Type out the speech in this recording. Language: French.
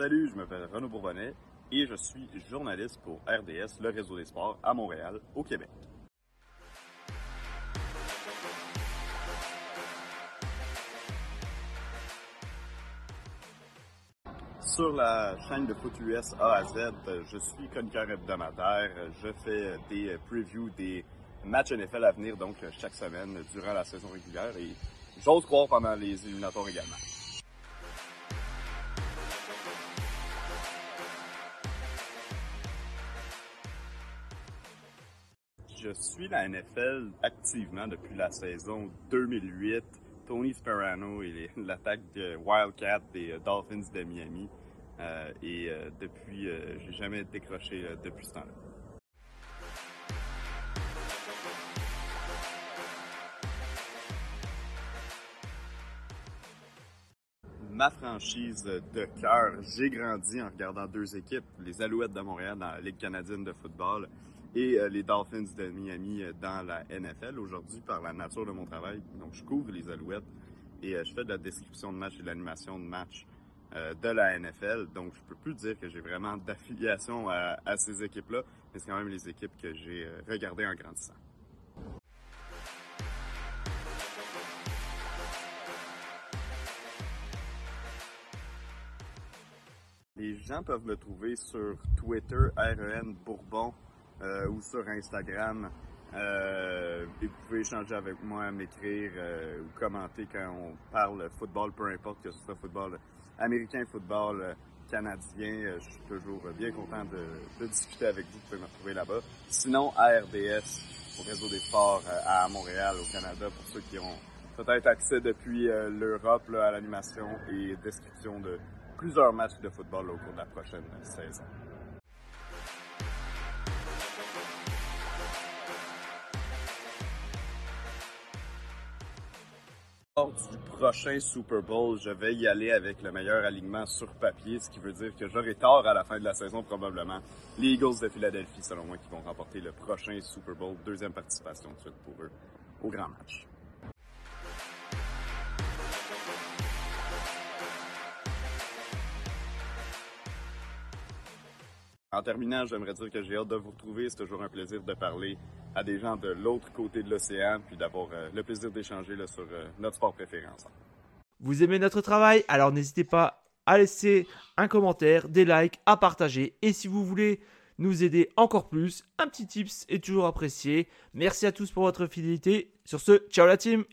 Salut, je m'appelle Renaud Bourbonnet et je suis journaliste pour RDS, le réseau des sports à Montréal, au Québec. Sur la chaîne de foot US A à Z, je suis chroniqueur hebdomadaire. Je fais des previews des matchs NFL à venir, donc chaque semaine durant la saison régulière et j'ose croire pendant les éliminatoires également. Je suis la NFL activement depuis la saison 2008. Tony Sperano et l'attaque de Wildcat des Dolphins de Miami. Euh, et euh, depuis, euh, j'ai jamais décroché depuis ce temps-là. ma franchise de cœur. J'ai grandi en regardant deux équipes, les Alouettes de Montréal dans la Ligue canadienne de football et les Dolphins de Miami dans la NFL. Aujourd'hui, par la nature de mon travail, donc je couvre les Alouettes et je fais de la description de match et de l'animation de match de la NFL. Donc, je peux plus dire que j'ai vraiment d'affiliation à, à, ces équipes-là, mais c'est quand même les équipes que j'ai regardées en grandissant. Les gens peuvent me trouver sur Twitter, REN Bourbon, euh, ou sur Instagram. Euh, et vous pouvez échanger avec moi, m'écrire euh, ou commenter quand on parle football, peu importe que ce soit football américain, football canadien. je suis toujours bien content de, de, discuter avec vous. Vous pouvez me retrouver là-bas. Sinon, ARDS, au réseau des sports à Montréal, au Canada, pour ceux qui ont peut-être accès depuis l'Europe à l'animation et description de plusieurs matchs de football au cours de la prochaine saison. Du prochain Super Bowl, je vais y aller avec le meilleur alignement sur papier, ce qui veut dire que j'aurai tort à la fin de la saison probablement. Les Eagles de Philadelphie, selon moi, qui vont remporter le prochain Super Bowl, deuxième participation de suite pour eux au grand match. En terminant, j'aimerais dire que j'ai hâte de vous retrouver. C'est toujours un plaisir de parler à des gens de l'autre côté de l'océan, puis d'avoir euh, le plaisir d'échanger sur euh, notre sport préféré. Vous aimez notre travail? Alors n'hésitez pas à laisser un commentaire, des likes, à partager. Et si vous voulez nous aider encore plus, un petit tips est toujours apprécié. Merci à tous pour votre fidélité. Sur ce, ciao la team